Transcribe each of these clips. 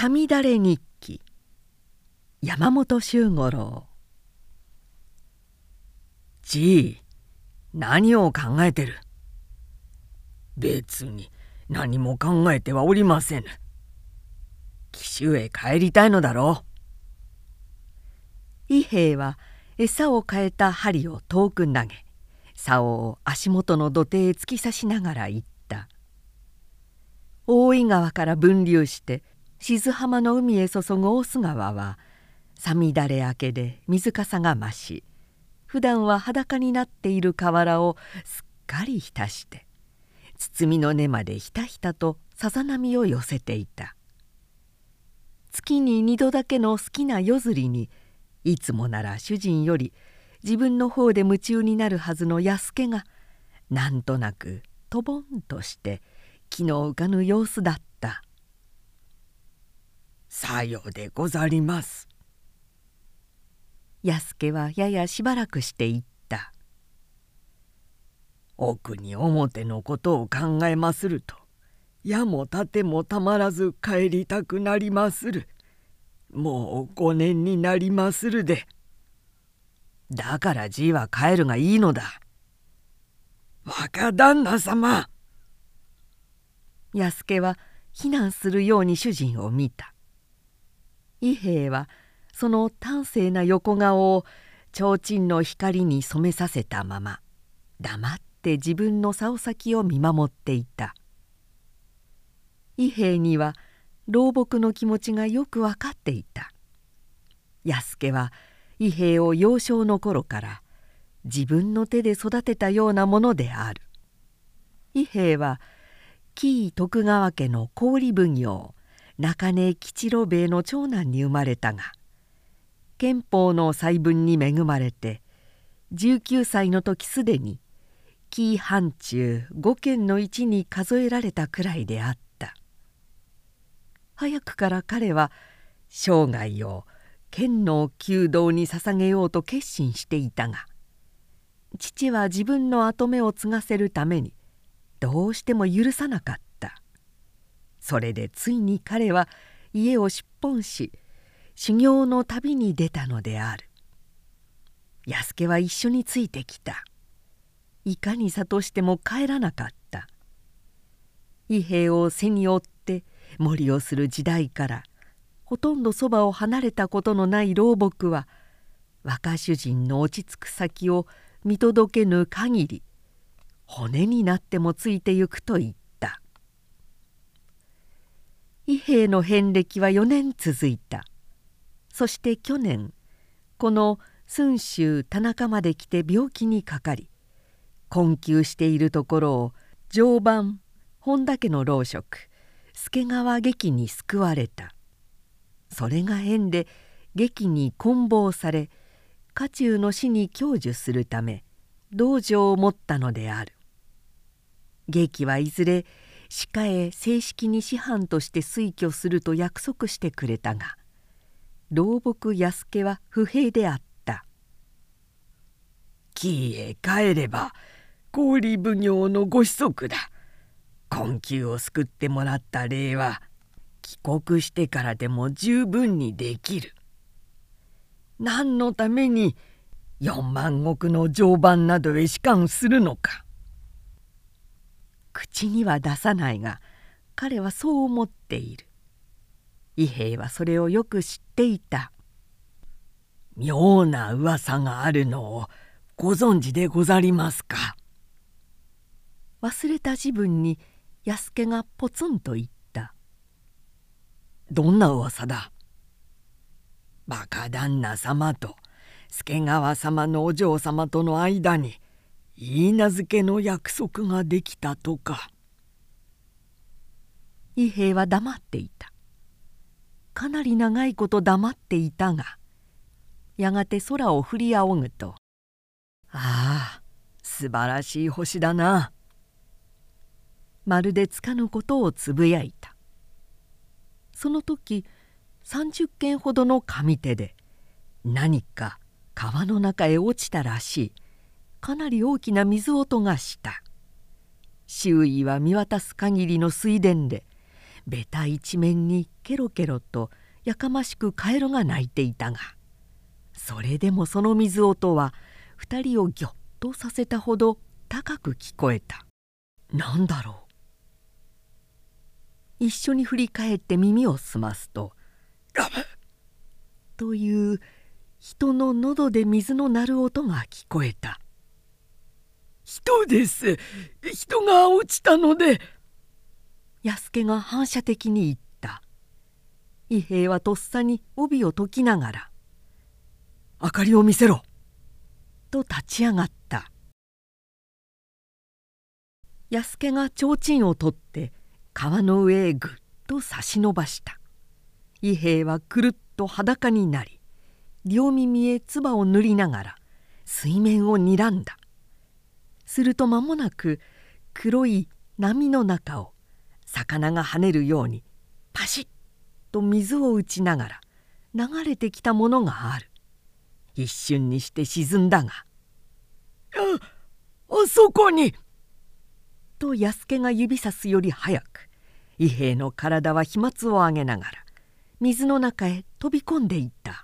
さみだれ日記。山本周五郎。じい何を考えてる？別に何も考えてはおりませぬ紀州へ帰りたいのだろう。伊兵衛は餌を変えた針を遠く投げ竿を足元の土手へ突き刺しながら言った。大井川から分流して静浜の海へ注ぐ大須川はさみだれ明けで水かさが増し普段は裸になっている河原をすっかり浸して包みの根までひたひたとさざ波を寄せていた。月に二度だけの好きな夜釣りにいつもなら主人より自分の方で夢中になるはずの安助がなんとなくとぼんとして気の浮かぬ様子だった「さようでござります」安助はややしばらくして言った「奥に表のことを考えますると矢も盾もたまらず帰りたくなりまする。もう5年になりまするで。だからじいは帰るがいいのだ。若旦那様安助は避難するように主人を見た。伊兵衛はその端正な横顔を提灯の光に染めさせたまま黙って自分の竿先を見守っていた。伊兵衛には老木の気持ちがよく分かっていた。安助は伊兵衛を幼少の頃から自分の手で育てたようなものである。伊兵衛は紀伊徳川家の郡奉行。中根吉郎兵衛の長男に生まれたが憲法の細分に恵まれて19歳の時すでに紀伊藩中五県の一に数えられたくらいであった。早くから彼は生涯を剣の弓道に捧げようと決心していたが父は自分の跡目を継がせるためにどうしても許さなかった。それでついに彼は家を出奔し修行の旅に出たのである。安助は一緒についてきた。いかに諭しても帰らなかった。伊兵を背に追って森をする時代からほとんどそばを離れたことのない老木は若主人の落ち着く先を見届けぬ限り骨になってもついてゆくと言っ伊兵の遍歴は4年続いた。そして去年この寸州田中まで来て病気にかかり困窮しているところを常磐本田家の老職助川劇に救われた。それが縁で劇に棍棒され家中の死に享受するため道場を持ったのである。劇はいずれ歯科へ正式に師範として推挙すると約束してくれたが老木安家は不平であった「紀へ帰れば郡奉行のご子息だ」困窮を救ってもらった礼は帰国してからでも十分にできる。何のために四万石の常磐などへ仕官するのか。口には出さないが彼はそう思っている。伊兵衛はそれをよく知っていた。妙な噂があるのをご存知でござりますか？忘れた自分に安助がポツンと言った「どんな噂だ?」「若旦那様と助川様のお嬢様との間に言い名付けの約束ができたとか」伊兵衛は黙っていた。かなり長いこと黙っていたがやがて空を振り仰ぐと「ああ素晴らしい星だな」まるでつかぬことをつぶやいた。その時30軒ほどの上手で何か川の中へ落ちたらしい。かなり大きな水音がした。周囲は見渡す限りの水田でベタ一面にケロケロとやかましくカエルが鳴いていたがそれでもその水音は2人をぎょっとさせたほど高く聞こえた。何だろう。一緒に振り返って耳を澄ますと「という人の喉で水の鳴る音が聞こえた「人です。人が落ちたので」安助が反射的に言った。伊兵衛はとっさに帯を解きながら「明かりを見せろ」と立ち上がった。安助が提灯を取って川の上へぐっと差し伸ばした。伊兵衛はくるっと裸になり両耳へ唾を塗りながら水面を睨んだ。すると間もなく黒い波の中を魚が跳ねるようにパシッと水を打ちながら流れてきたものがある。一瞬にして沈んだが「ああそこに!」と安助が指さすより早く伊兵衛の体は飛沫を上げながら水の中へ飛び込んでいった。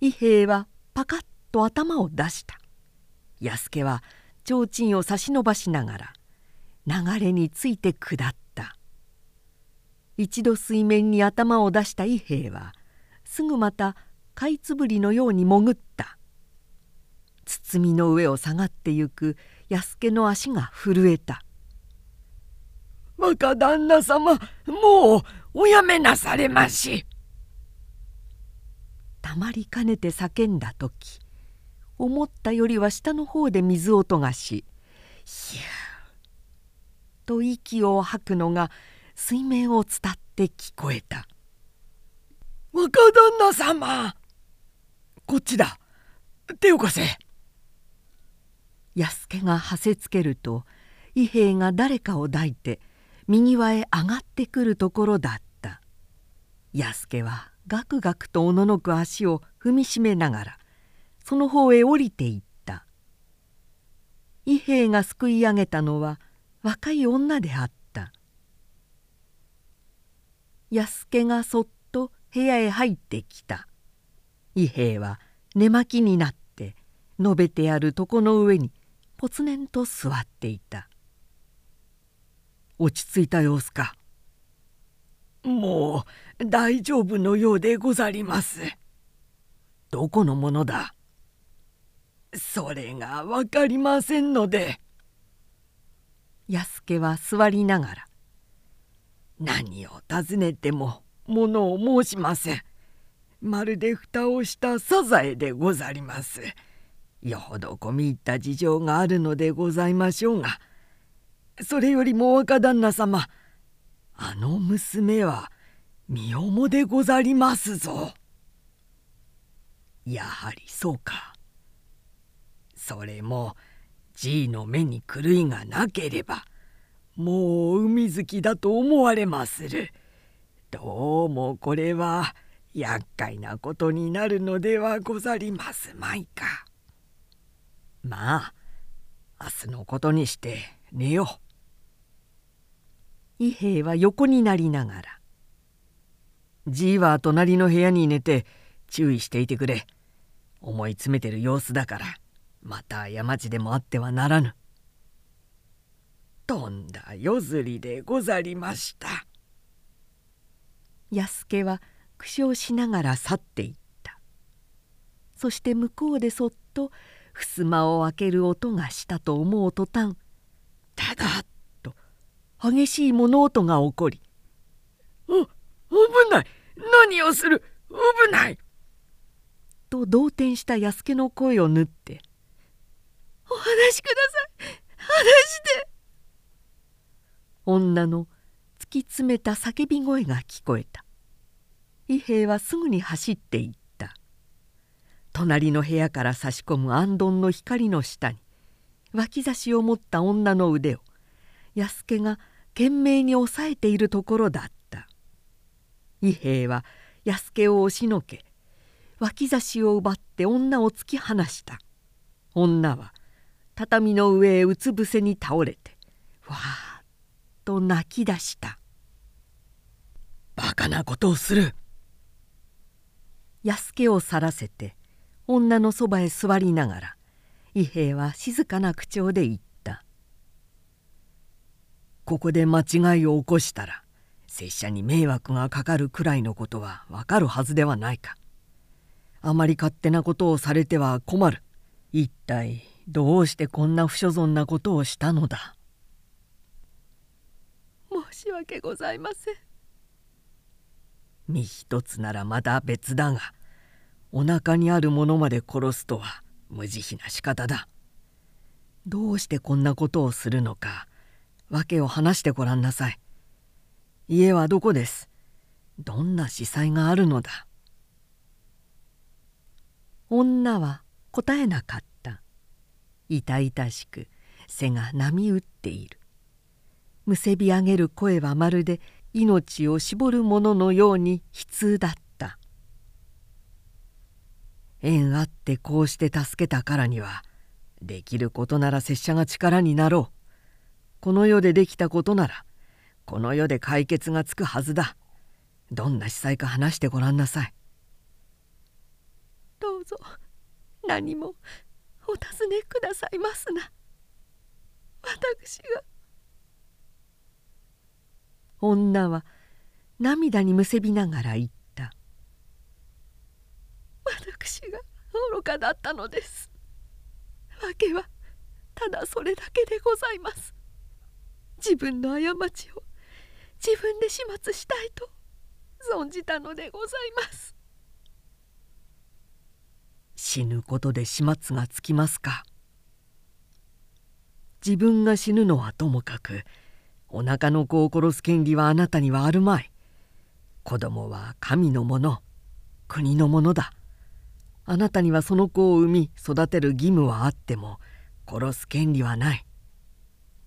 伊兵衛はパカッと頭を出した。安助は提灯を差し伸ばしながら流れについて下った。一度水面に頭を出した伊兵衛はすぐまたかいつぶりのように潜った。包みの上を下がってゆく安助の足が震えた「若旦那様もうおやめなされまし」たまりかねて叫んだ時思ったよりは下の方で水音がし「ヒュー」と息を吐くのが水面を伝って聞こえた「若旦那様こっちだ。手を貸せ」安助がはせつけると伊兵衛が誰かを抱いて右輪へ上がってくるところだった。安助はガクガクとおののく足を踏みしめながらその方へ降りていった。伊兵衛がすくい上げたのは若い女であった。安助がそっと部屋へ入ってきた。伊兵衛は寝巻きになって述べてある床の上にぽつねんと座っていた。落ち着いた様子か。もう大丈夫のようでござります。どこのものだ？それが分かりませんので。安助は座りながら「何を尋ねてもものを申しません。まるで蓋をしたサザエでござります。よほど込み入った事情があるのでございましょうがそれよりも若旦那様あの娘は身重でござりますぞ。やはりそうか。それもじいの目に狂いがなければもう海好きだと思われまする。どうもこれは厄介なことになるのではござりますまいか。まあ明日のことにして寝よう。伊兵衛は横になりながら「じいは隣の部屋に寝て注意していてくれ思い詰めてる様子だからまた山地でもあってはならぬ」とんだ夜釣りでござりました。安助は苦笑しながら去っていった。そして向こうでそっと襖を開ける音がしたと思う途端「ただ」激しい物音が起こり「あ危ない！何をする？危ない!」と動転した安助の声を縫って「お話しください。話して!」女の突き詰めた叫び声が聞こえた。伊兵衛はすぐに走っていった。隣の部屋から差し込むあんどんの光の下に脇差しを持った女の腕を安助が懸命に抑えているところだった。伊兵衛は安助を押しのけ脇差しを奪って女を突き放した。女は畳の上へうつ伏せに倒れてわーっと泣き出したバカなことをする安家を去らせて女のそばへ座りながら伊兵衛は静かな口調で言った「ここで間違いを起こしたら拙者に迷惑がかかるくらいのことはわかるはずではないか。あまり勝手なことをされては困る。一体どうしてこんな不所存なことをしたのだ？申し訳ございません。身一つならまだ別だがお腹にあるものまで殺すとは無慈悲な仕方だ。どうしてこんなことをするのか訳を話してごらんなさい。家はどこです？どんな司祭があるのだ？女は答えなかった痛々しく背が波打っている。むせび上げる声はまるで命を絞るもののように悲痛だった。縁あってこうして助けたからにはできることなら拙者が力になろう。この世でできたことならこの世で解決がつくはずだ。どんな司祭か話してごらんなさい。どうぞ何も。お尋ねくださいますな。私が。女は涙にむせびながら言った。私が愚かだったのです。訳はただそれだけでございます。自分の過ちを自分で始末したいと存じたのでございます。死ぬことで始末がつきますか？自分が死ぬのはともかくお腹の子を殺す権利はあなたにはあるまい。子供は神のもの国のものだ。あなたにはその子を産み育てる義務はあっても殺す権利はない。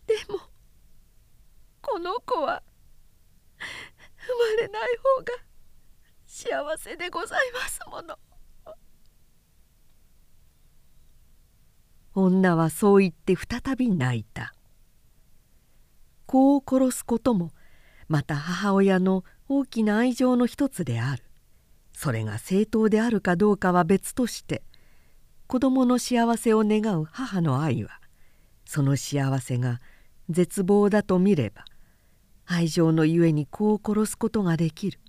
でもこの子は生まれない方が幸せでございますもの。女はそう言って再び泣いた。子を殺すこともまた母親の大きな愛情の一つである。それが正当であるかどうかは別として子供の幸せを願う母の愛はその幸せが絶望だと見れば愛情のゆえに子を殺すことができる。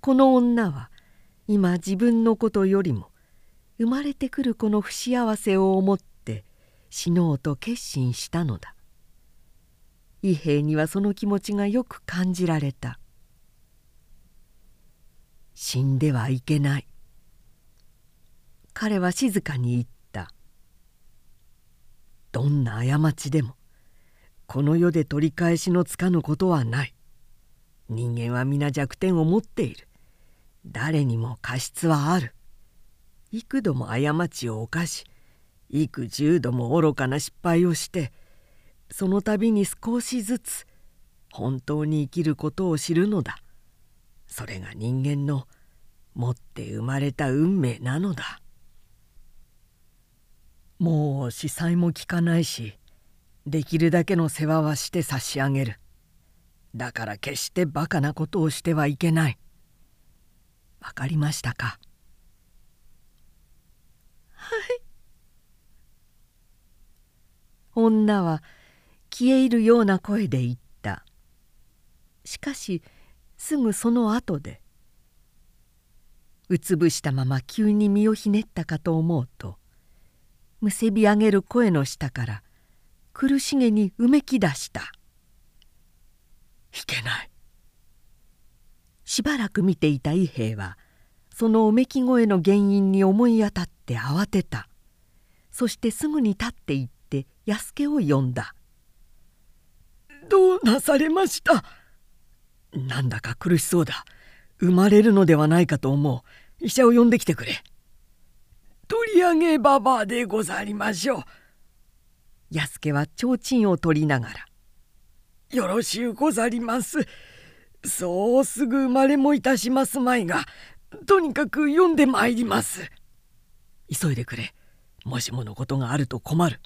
この女は今自分のことよりも生まれてくるこの不幸せを思って死のうと決心したのだ。伊兵衛にはその気持ちがよく感じられた。死んではいけない。彼は静かに言った。どんな過ちでもこの世で取り返しのつかぬことはない。人間は皆弱点を持っている。誰にも過失はある。幾度も過ちを犯し幾十度も愚かな失敗をしてその度に少しずつ本当に生きることを知るのだ。それが人間の持って生まれた運命なのだ。もう司祭も聞かないしできるだけの世話はして差し上げる。だから決してバカなことをしてはいけない。わかりましたか？女は消え入るような声で言った。しかしすぐその後でうつぶしたまま急に身をひねったかと思うとむせび上げる声の下から苦しげにうめき出した「いけない」しばらく見ていた伊兵衛はそのうめき声の原因に思い当たって慌てた。そしてすぐに立って行って安家を呼んだ「どうなされました？なんだか苦しそうだ。生まれるのではないかと思う。医者を呼んできてくれ」取り上げばばでござりましょう。安家は提灯を取りながら「よろしゅうござります。そうすぐ生まれもいたしますまいがとにかく読んでまいります。急いでくれ。もしものことがあると困る。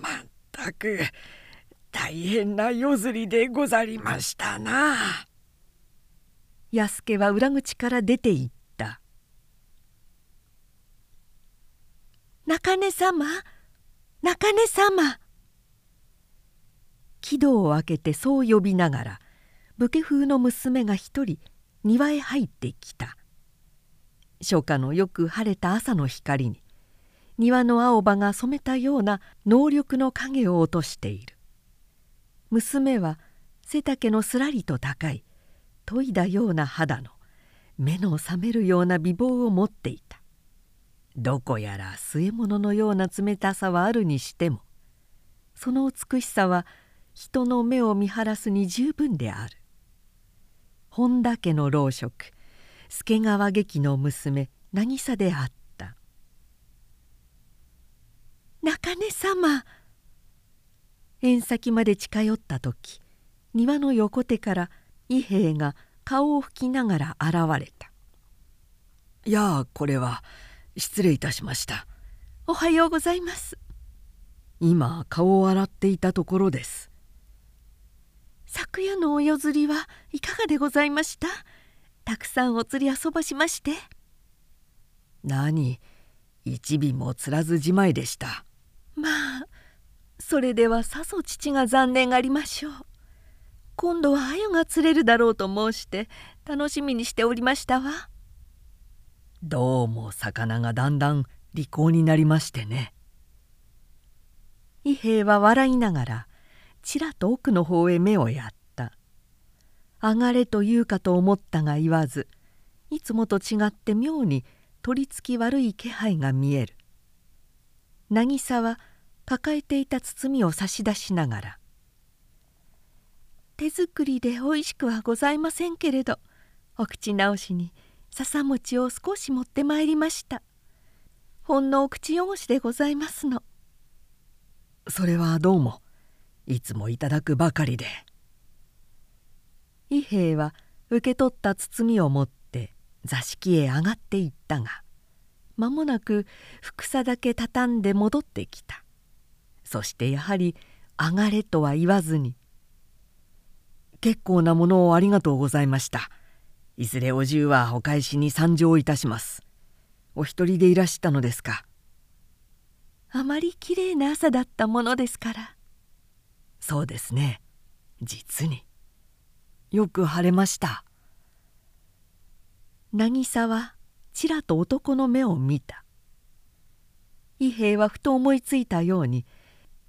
まったく大変な夜釣りでござりましたな。安家は裏口から出て行った「中根様？中根様」木戸を開けてそう呼びながら武家風の娘が一人庭へ入ってきた。初夏のよく晴れた朝の光に庭の青葉が染めたような能力の影を落としている。娘は背丈のすらりと高い研いだような肌の目の覚めるような美貌を持っていた。どこやら据え物のような冷たさはあるにしてもその美しさは人の目を見晴らすに十分である。本田家の老職助川劇の娘渚であった。中根様。縁先まで近寄った時庭の横手から伊兵衛が顔を拭きながら現れた「いやこれは失礼いたしました」「おはようございます」今顔を洗っていたところです昨夜のお夜釣りはいかがでございました？たくさんお釣り遊ばしまして。何？一尾も釣らずじまいでした。まあそれではさぞ父が残念がありましょう。今度は鮎が釣れるだろうと申して楽しみにしておりましたわ。どうも魚がだんだん利口になりましてね。伊兵衛は笑いながらちらと奥の方へ目をやった。上がれと言うかと思ったが言わずいつもと違って妙に取りつき悪い気配が見える。渚は抱えていた包みを差し出しながら手作りでおいしくはございませんけれどお口直しに笹餅を少し持ってまいりました。ほんのお口汚しでございますのそれはどうもいつもいただくばかりで伊兵衛は受け取った包みを持って座敷へ上がっていったが間もなくふくさだけ畳んで戻ってきたそしてやはり「上がれ」とは言わずに結構なものをありがとうございました。いずれお重はお返しに参上いたします。お一人でいらしたのですか。あまりきれいな朝だったものですから。そうですね。実に。よく晴れました。渚はちらと男の目を見た。伊兵衛はふと思いついたように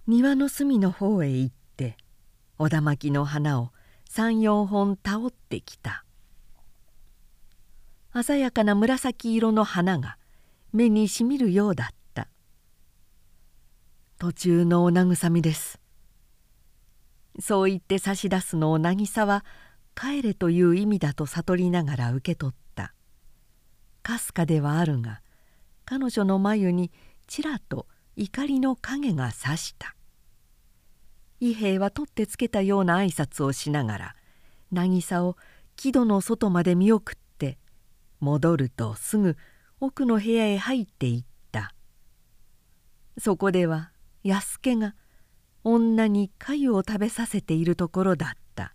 庭の隅の方へ行っておだまきの花を三四本たおってきた鮮やかな紫色の花が目にしみるようだった途中のお慰みですそう言って差し出すのを渚は帰れという意味だと悟りながら受け取った。かすかではあるが彼女の眉にちらと怒りの影がさした。伊兵衛は取ってつけたような挨拶をしながら渚を木戸の外まで見送って戻るとすぐ奥の部屋へ入っていった。そこでは安家が女に粥を食べさせているところだった。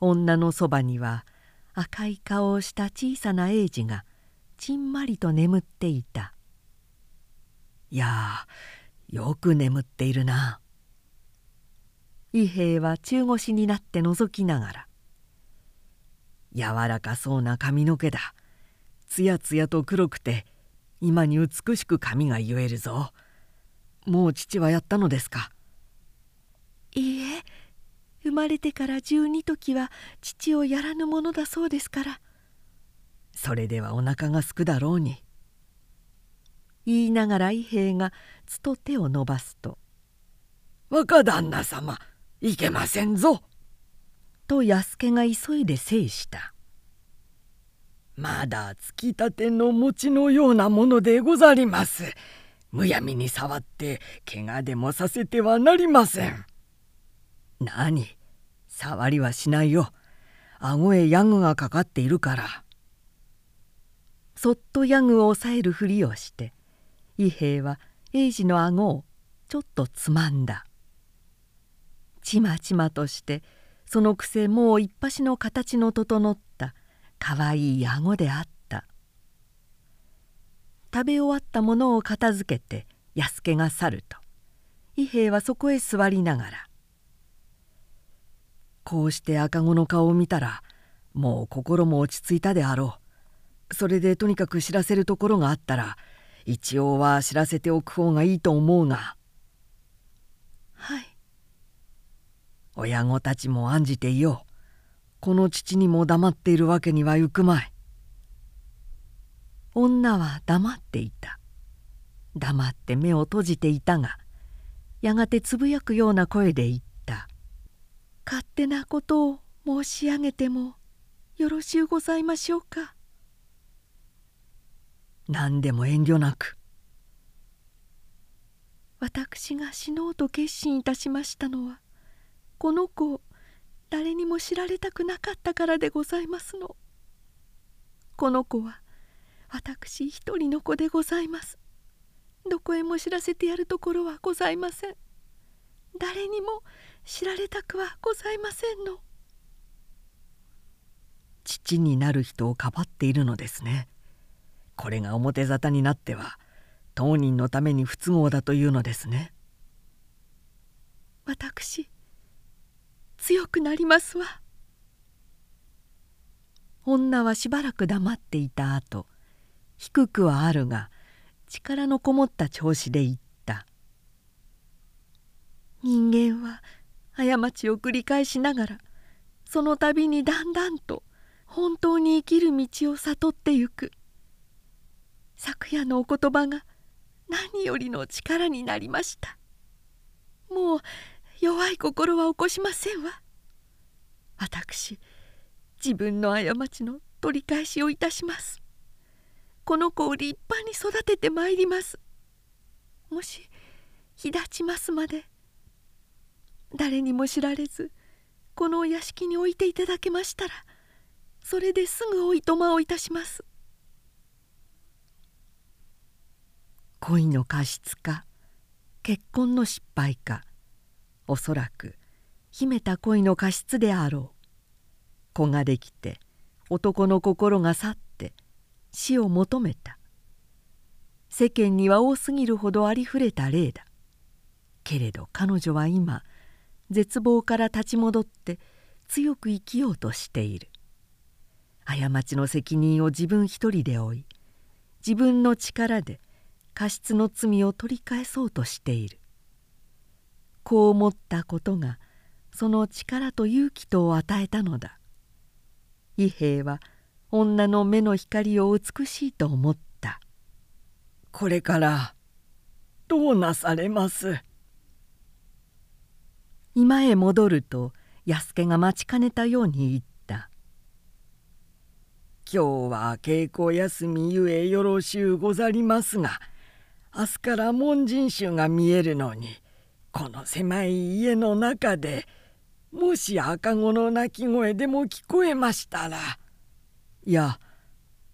女のそばには赤い顔をした小さな英治がちんまりと眠っていた「いやよく眠っているな」伊兵衛は中腰になって覗きながら「柔らかそうな髪の毛だ。つやつやと黒くて今に美しく髪が結えるぞ。もう父はやったのですか?」いいえ生まれてから十二時は父をやらぬものだそうですから。それではお腹がすくだろうに。言いながら伊兵衛がつと手を伸ばすと「若旦那様いけませんぞ」と安家が急いで制した「まだつきたての餅のようなものでござります」むやみに触って怪我でもさせてはなりません。何？触りはしないよ。顎へヤグがかかっているから。そっとヤグを押さえるふりをして伊兵衛は英治の顎をちょっとつまんだ。ちまちまとしてそのくせもう一端の形の整ったかわいい顎であった食べ終わったものを片付けて安家が去ると。伊兵衛はそこへ座りながら「こうして赤子の顔を見たらもう心も落ち着いたであろう。それでとにかく知らせるところがあったら一応は知らせておく方がいいと思うが。はい。親御たちも案じていよう。この父にも黙っているわけにはいくまい女は黙っていた。黙って目を閉じていたがやがてつぶやくような声で言った「勝手なことを申し上げてもよろしゅうございましょうか」何でも遠慮なく。私が死のうと決心いたしましたのはこの子を誰にも知られたくなかったからでございますの。この子は私一人の子でございます。どこへも知らせてやるところはございません。誰にも知られたくはございませんの。父になる人をかばっているのですね。これが表沙汰になっては当人のために不都合だというのですね。私強くなりますわ。女はしばらく黙っていた後低くはあるが力のこもった調子で言った「人間は過ちを繰り返しながらその度にだんだんと本当に生きる道を悟ってゆく。昨夜のお言葉が何よりの力になりました。もう弱い心は起こしませんわ。私自分の過ちの取り返しをいたします。この子を立派に育ててまいります。もし日立ちますまで誰にも知られずこのお屋敷に置いていただけましたらそれですぐおいとまをいたします。恋の過失か結婚の失敗かおそらく秘めた恋の過失であろう。子ができて男の心が去って死を求めた。世間には多すぎるほどありふれた例だ。けれど彼女は今絶望から立ち戻って強く生きようとしている。過ちの責任を自分一人で負い自分の力で過失の罪を取り返そうとしている。こう思ったことがその力と勇気とを与えたのだ。伊兵衛は女の目の光を美しいと思った。これからどうなされます？今へ戻ると安家が待ちかねたように言った「今日は稽古休みゆえよろしゅうござりますが明日から門人衆が見えるのにこの狭い家の中でもし赤子の鳴き声でも聞こえましたらいや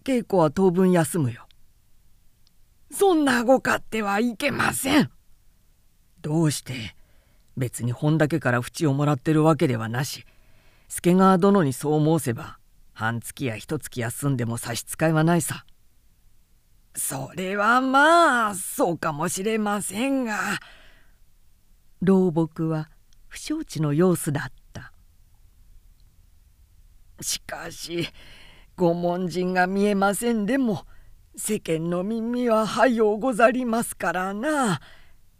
稽古は当分休むよ。そんなご勝手はいけません。どうして別に本だけから淵をもらってるわけではなし助川殿にそう申せば半月や一月休んでも差し支えはないさ。それはまあそうかもしれませんが。老木は不承知の様子だった。しかしご門人が見えませんでも世間の耳ははようござりますからな。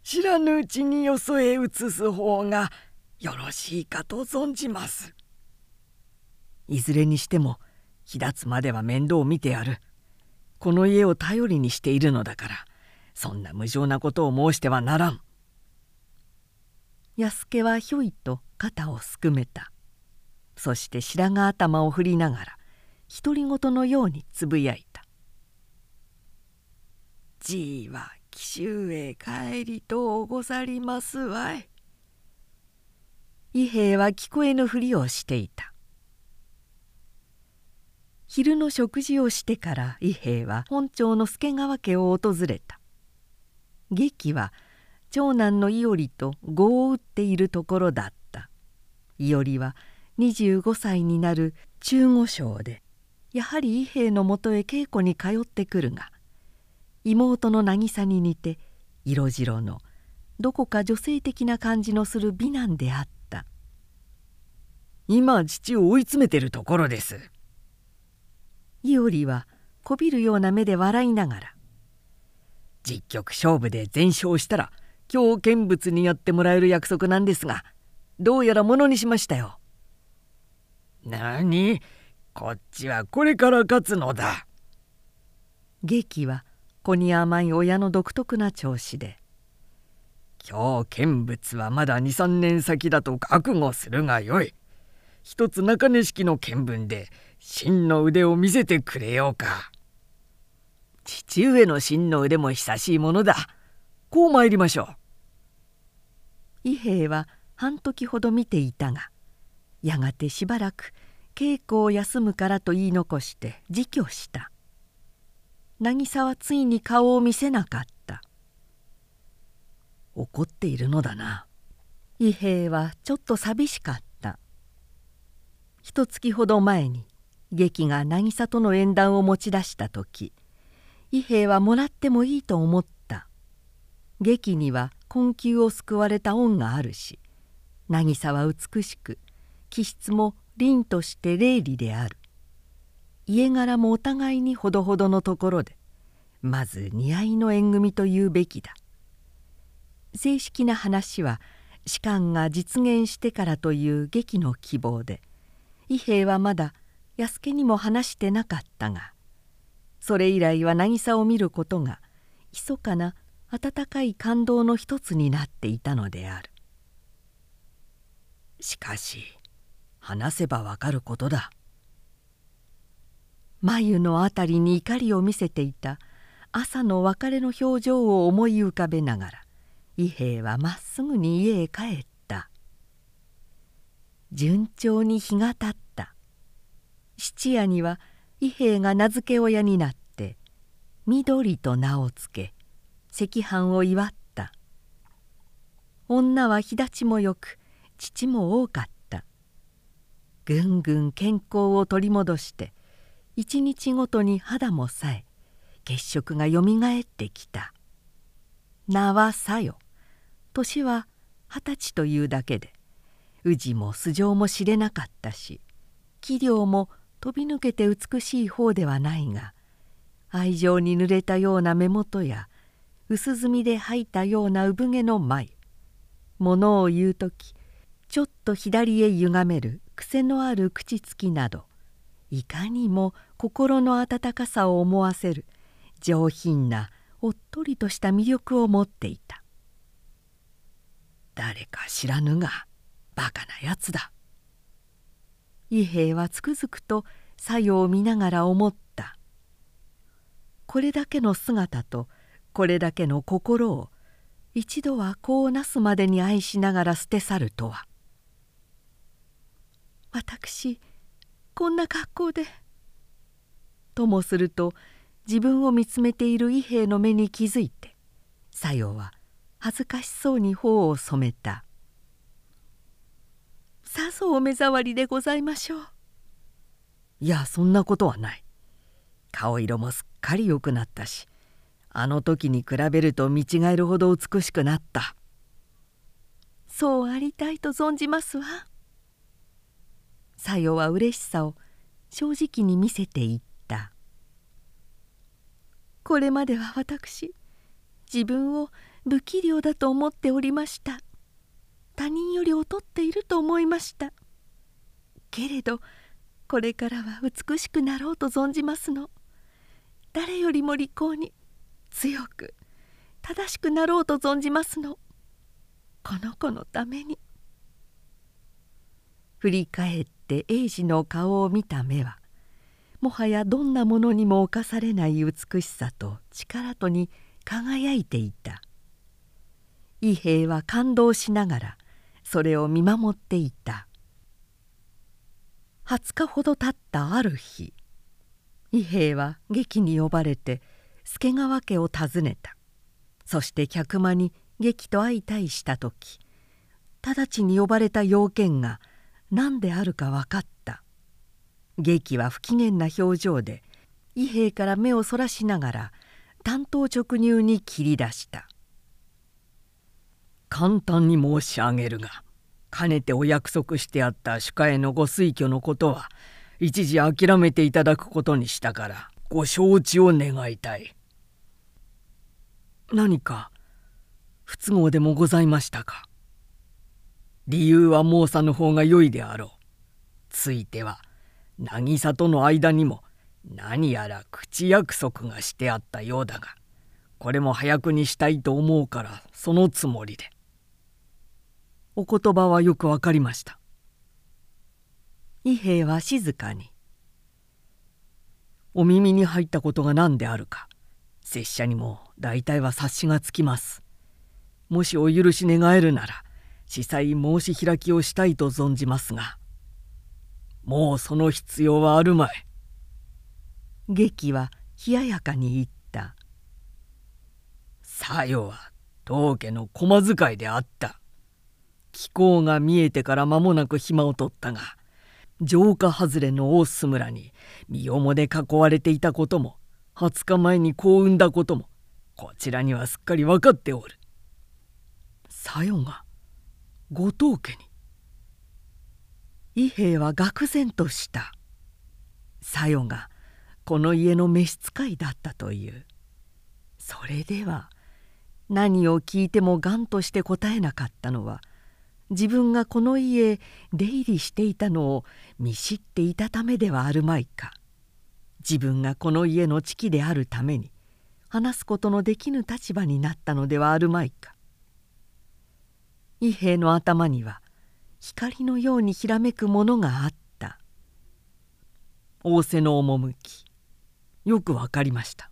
知らぬうちによそへ移す方がよろしいかと存じます。いずれにしても日立つまでは面倒を見てやる。この家を頼りにしているのだからそんな無情なことを申してはならん。安家はひょいと肩をすくめた。そして白髪頭を振りながら独り言のようにつぶやいた「じいは紀州へ帰りとうござりますわい」伊兵衛は聞こえぬふりをしていた。昼の食事をしてから伊兵衛は本庁の助川家を訪れた。劇は長男の伊織と碁を打っているところだった。伊織は25歳になる中五章でやはり伊兵衛のもとへ稽古に通ってくるが妹の渚に似て色白のどこか女性的な感じのする美男であった。今父を追い詰めてるところです。伊織はこびるような目で笑いながら「実局勝負で全勝したら今日見物にやってもらえる約束なんですがどうやらものにしましたよ。なにこっちはこれから勝つのだ。劇は子に甘い親の独特な調子で「今日見物はまだ23年先だと覚悟するがよい。一つ中根式の見聞で真の腕を見せてくれようか。父上の真の腕も久しいものだ。こう参りましょう。伊兵衛は半時ほど見ていたがやがてしばらく稽古を休むからと言い残して自居した。渚はついに顔を見せなかった。怒っているのだな。伊兵衛はちょっと寂しかった。一月ほど前に劇が渚との縁談を持ち出した時伊兵衛はもらってもいいと思った。劇には困窮を救われた恩があるし渚は美しく気質も凛として霊理である。家柄もお互いにほどほどのところでまず似合いの縁組というべきだ。正式な話は士官が実現してからという劇の希望で伊兵衛はまだ安家にも話してなかったがそれ以来は渚を見ることが密かな温かい感動の一つになっていたのである。しかし話せばわかることだ。眉のあたりに怒りを見せていた。朝の別れの表情を思い浮かべながら伊兵衛はまっすぐに家へ帰った。順調に日がたった。質屋には伊兵衛が名付け親になって緑と名を付け赤飯を祝った。女は日立ちもよく父も多かった。ぐんぐん健康を取り戻して一日ごとに肌もさえ血色がよみがえってきた。名はさよ。年は二十歳というだけで宇治も素性も知れなかったし器量も飛び抜けて美しい方ではないが愛情に濡れたような目元や薄墨で吐いたような産毛の眉物を言う時ちょっと左へ歪める癖のある口つきなどいかにも心の温かさを思わせる上品なおっとりとした魅力を持っていた。誰か知らぬがバカなやつだ。伊兵衛はつくづくと作用を見ながら思った。これだけの姿とこれだけの心を一度はこうなすまでに愛しながら捨て去るとは。私こんな格好で。ともすると自分を見つめている伊兵衛の目に気づいてさよは恥ずかしそうに頬を染めた「さぞお目障りでございましょう」いやそんなことはない。顔色もすっかり良くなったしあの時に比べると見違えるほど美しくなった。そうありたいと存じますわさよは嬉しさを正直に見せていった。これまでは私自分を不器量だと思っておりました。他人より劣っていると思いました。けれどこれからは美しくなろうと存じますの。誰よりも利口に強く正しくなろうと存じますの。この子のために。振り返って英治の顔を見た目はもはやどんなものにも侵されない美しさと力とに輝いていた。伊兵衛は感動しながらそれを見守っていた。20日ほど経ったある日伊兵衛は劇に呼ばれて助川家を訪ねた。そして客間に劇と相対した時直ちに呼ばれた要件が何であるか分かった。劇は不機嫌な表情で伊兵から目をそらしながら単刀直入に切り出した「簡単に申し上げるがかねてお約束してあった主家へのご推挙のことは一時諦めていただくことにしたからご承知を願いたい」何か不都合でもございましたか？理由は申さぬ方が良いであろう。ついては渚との間にも何やら口約束がしてあったようだがこれも早くにしたいと思うからそのつもりで。お言葉はよくわかりました。伊兵衛は静かに「お耳に入ったことが何であるか拙者にも大体は察しがつきます。もしお許し願えるなら司祭申し開きをしたいと存じますがもうその必要はあるまい。劇は冷ややかに言った「さよは当家の駒使いであった」気候が見えてから間もなく暇を取ったが城下外れの大須村に身重で囲われていたことも20日前に幸運だこともこちらにはすっかり分かっておる。さよが後藤家に。伊兵衛は愕然とした。さよがこの家の召使いだったという。それでは何を聞いてもがんとして答えなかったのは自分がこの家へ出入りしていたのを見知っていたためではあるまいか。自分がこの家の父であるために話すことのできぬ立場になったのではあるまいか。伊兵衛の頭には光のようにひらめくものがあった。仰せの趣よくわかりました。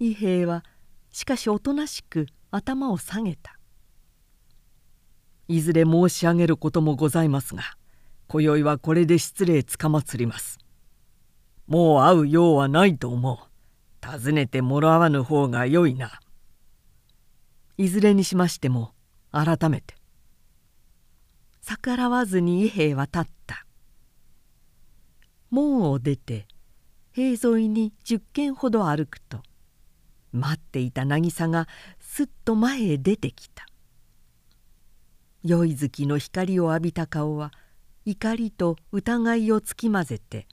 伊兵衛はしかしおとなしく頭を下げた。いずれ申し上げることもございますが今宵はこれで失礼つかまつります。もう会う用はないと思う。尋ねてもらわぬ方がよいな。いずれにしましても改めて。逆らわずに伊兵は立った。門を出て塀沿いに10軒ほど歩くと待っていた渚がすっと前へ出てきた。酔い月の光を浴びた顔は怒りと疑いをつきまぜて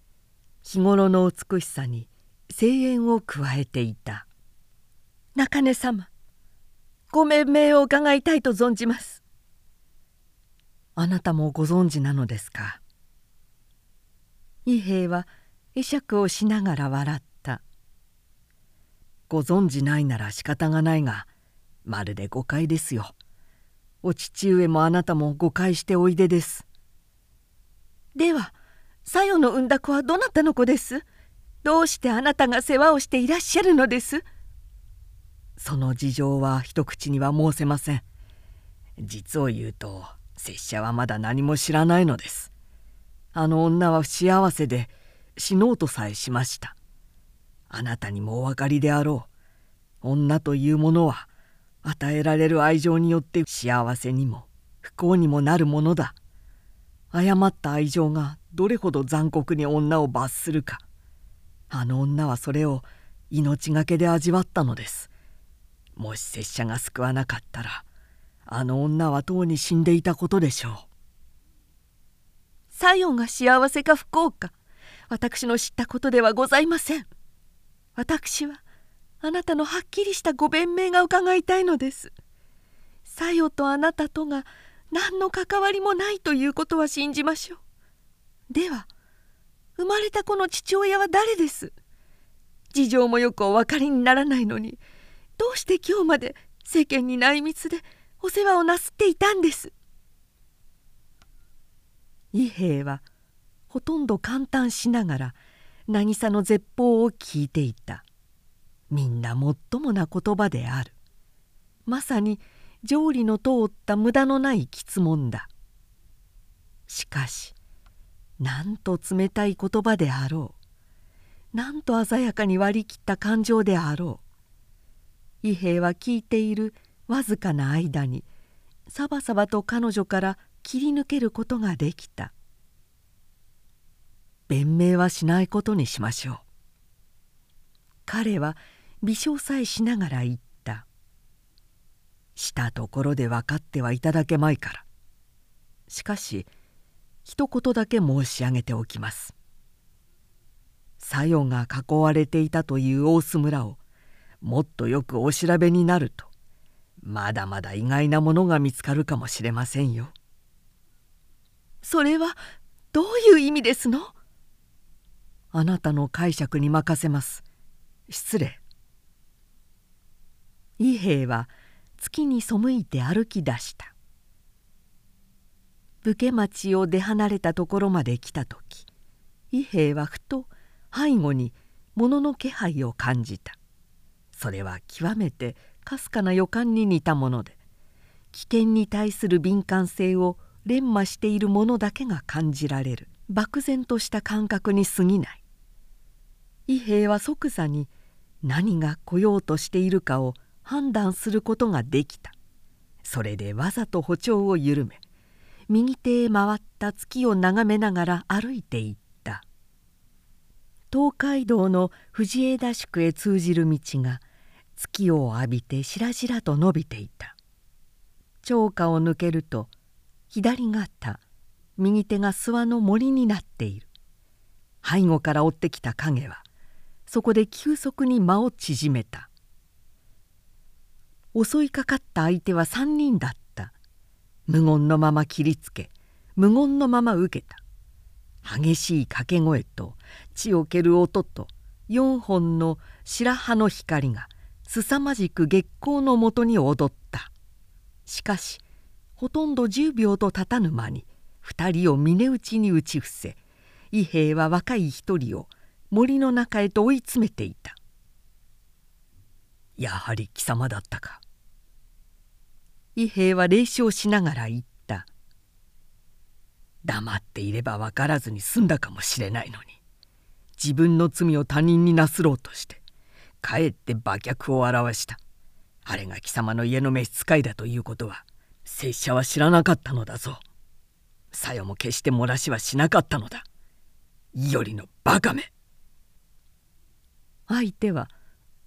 日頃の美しさに声援を加えていた「中根様。ご命名を伺いたいと存じます」あなたもご存知なのですか？伊兵衛は会釈をしながら笑った「ご存じないなら仕方がないがまるで誤解ですよ。お父上もあなたも誤解しておいでです」ではさよの産んだ子はどなたの子です？どうしてあなたが世話をしていらっしゃるのです？その事情は一口には申せません。実を言うと拙者はまだ何も知らないのです。あの女は不幸せで死のうとさえしました。あなたにもお分かりであろう。女というものは与えられる愛情によって幸せにも不幸にもなるものだ。誤った愛情がどれほど残酷に女を罰するか。あの女はそれを命がけで味わったのです。もし拙者が救わなかったらあの女はとうに死んでいたことでしょう。さよが幸せか不幸か私の知ったことではございません。私はあなたのはっきりしたご弁明が伺いたいのです。さよとあなたとが何の関わりもないということは信じましょう。では生まれた子の父親は誰です？事情もよくお分かりにならないのにどうして今日まで世間に内密でお世話をなすっていたんです？伊兵衛はほとんど感嘆しながら渚の絶望を聞いていた。みんなもっともな言葉である。まさに条理の通った無駄のない質問だ。しかしなんと冷たい言葉であろう。なんと鮮やかに割り切った感情であろう。伊兵衛は聞いているわずかな間にサバサバと彼女から切り抜けることができた。弁明はしないことにしましょう。彼は微笑さえしながら言った。したところで分かってはいただけまいから。しかし一言だけ申し上げておきます。さよが囲われていたという大須村をもっとよくお調べになるとまだまだ意外なものが見つかるかもしれませんよ。それはどういう意味ですの？あなたの解釈に任せます。失礼。伊兵衛は月に背いて歩き出した。武家町を出離れたところまで来た時伊兵衛はふと背後に物の気配を感じたそれは極めてかすかな予感に似たもので危険に対する敏感性を連磨しているものだけが感じられる。漠然とした感覚に過ぎない。伊兵衛は即座に何が来ようとしているかを判断することができた。それでわざと歩調を緩め右手へ回った月を眺めながら歩いていった。東海道の藤枝宿へ通じる道が月を浴びてしらじらと伸びていた。町下を抜けると左肩右手が諏訪の森になっている。背後から追ってきた影はそこで急速に間を縮めた。襲いかかった相手は3人だった。無言のまま切りつけ無言のまま受けた。激しい掛け声と血を蹴る音と4本の白羽の光が凄まじく月光のもとに踊った。しかしほとんど10秒とたたぬ間に2人を峰打ちに打ち伏せ伊兵衛は若い一人を森の中へと追い詰めていた「やはり貴様だったか」伊兵衛は冷笑しながら言った「黙っていれば分からずに済んだかもしれないのに自分の罪を他人になすろうとしてかえって馬脚を表した。あれが貴様の家の召使いだということは拙者は知らなかったのだぞ。さよも決して漏らしはしなかったのだ。いよりのバカめ。相手は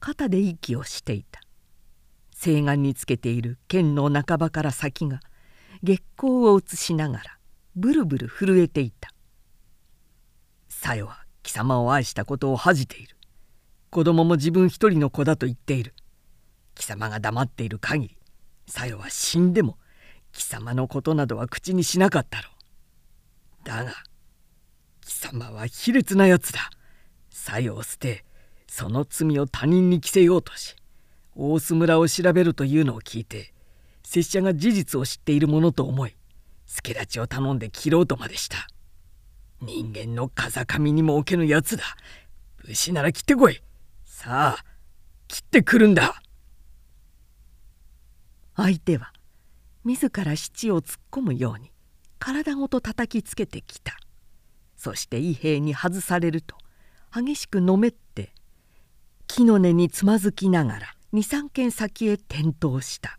肩で息をしていた。西岸につけている剣の半ばから先が月光を映しながらブルブル震えていた。さよは貴様を愛したことを恥じている。子供も自分一人の子だと言っている。貴様が黙っている限りさよは死んでも貴様のことなどは口にしなかったろう。だが貴様は卑劣なやつだ。さよを捨てその罪を他人に着せようとし大須村を調べるというのを聞いて拙者が事実を知っているものと思い助太刀を頼んで切ろうとまでした。人間の風上にも置けぬやつだ。武士なら切ってこい。さあ切ってくるんだ。相手は自ら七を突っ込むように体ごと叩きつけてきた。そして伊兵に外されると激しくのめって木の根につまずきながら23軒先へ転倒した。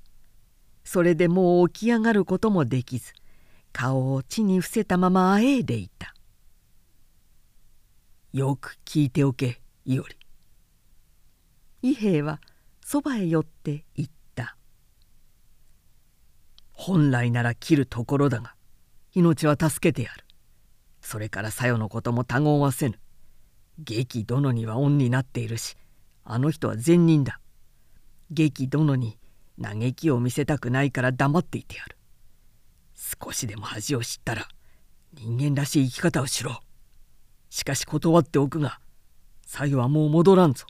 それでもう起き上がることもできず顔を地に伏せたままあえいでいた。よく聞いておけいおり伊兵衛はそばへ寄って言った「本来なら切るところだが命は助けてやる。それからさよのことも他言はせぬ。劇殿には恩になっているしあの人は善人だ。劇殿に嘆きを見せたくないから黙っていてやる。少しでも恥を知ったら人間らしい生き方をしろ。しかし断っておくがさよはもう戻らんぞ。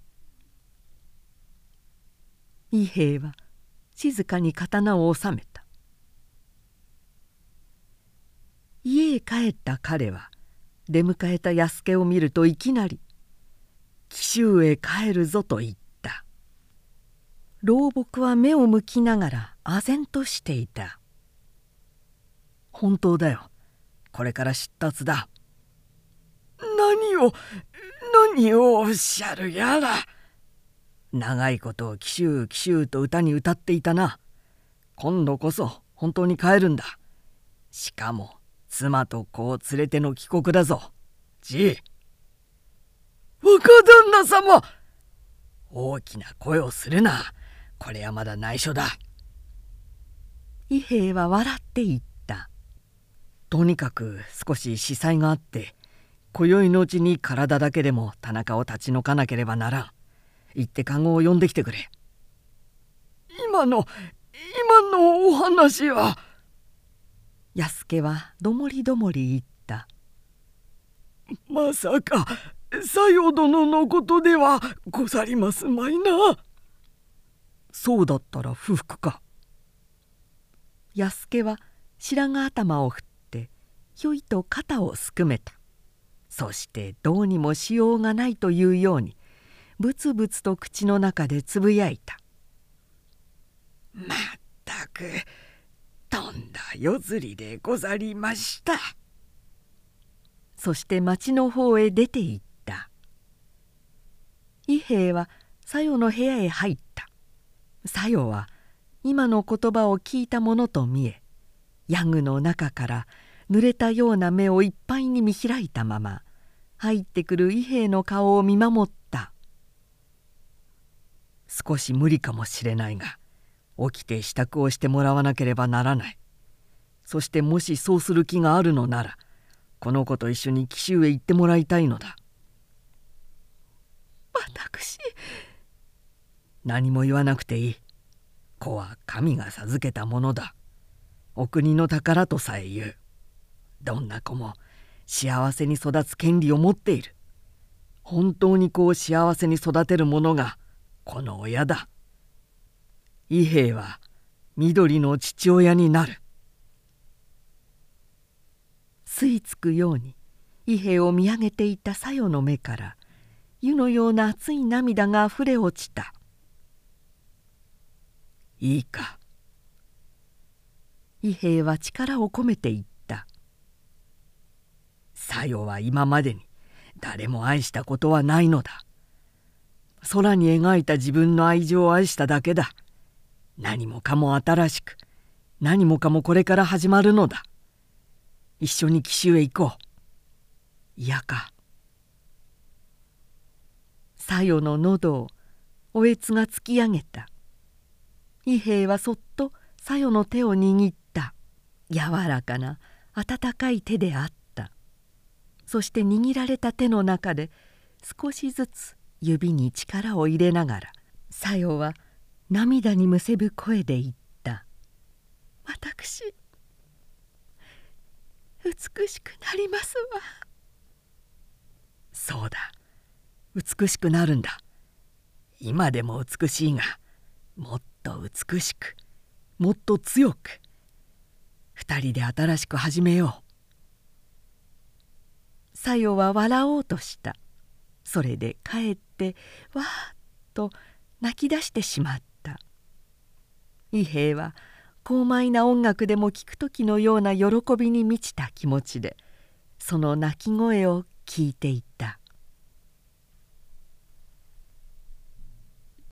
伊兵衛は静かに刀を収めた。家へ帰った彼は出迎えた安家を見るといきなり「紀州へ帰るぞ」と言った。老木は目を向きながら唖然としていた。本当だよ。これから出立だ。何を何をおっしゃるやら。長いことを紀州紀州と歌に歌っていたな。今度こそ本当に帰るんだ。しかも妻と子を連れての帰国だぞ。じい。若旦那様。大きな声をするな。これはまだ内緒だ。伊兵衛は笑って言った。とにかく少し司祭があって今宵のうちに体だけでも田中を立ち退かなければならん。行って籠を呼んできてくれ。今の今のお話は。安助はどもりどもり言った。まさかさよ殿のことではござりますまいな。そうだったら不服か。安助は白髪頭を振ってひょいと肩をすくめた。そしてどうにもしようがないというようにぶつぶつと口の中でつぶやいた「まったくとんだ夜釣りでござりました」そして町の方へ出て行った。伊兵衛は小夜の部屋へ入った。小夜は今の言葉を聞いたものと見えヤングの中から濡れたような目をいっぱいに見開いたまま入ってくる伊兵衛の顔を見守った。少し無理かもしれないが起きて支度をしてもらわなければならない。そしてもしそうする気があるのならこの子と一緒に紀州へ行ってもらいたいのだ。私。何も言わなくていい。子は神が授けたものだ。お国の宝とさえ言う。どんな子も幸せに育つ権利を持っている。本当に子を幸せに育てる者がこの親だ。伊兵衛は緑の父親になる。吸い付くように伊兵衛を見上げていた小夜の目から湯のような熱い涙があふれ落ちた。いいか。伊兵衛は力を込めて言った「さよは今までに誰も愛したことはないのだ。空に描いた自分の愛情を愛しただけだ。何もかも新しく何もかもこれから始まるのだ。一緒に紀州へ行こう。嫌か。さよの喉をおえつが突き上げた。伊兵衛はそっとさよの手を握った。柔らかな温かい手であった。そして握られた手の中で少しずつ指に力を入れながらさよは涙にむせぶ声で言った「私美しくなりますわ」そうだ。美しくなるんだ。今でも美しいがもっと美しくもっと強く二人で新しく始めよう。さよは笑おうとしたそれでかえってわーっと泣き出してしまった。伊兵衛は高邁な音楽でも聴く時のような喜びに満ちた気持ちでその泣き声を聞いていた。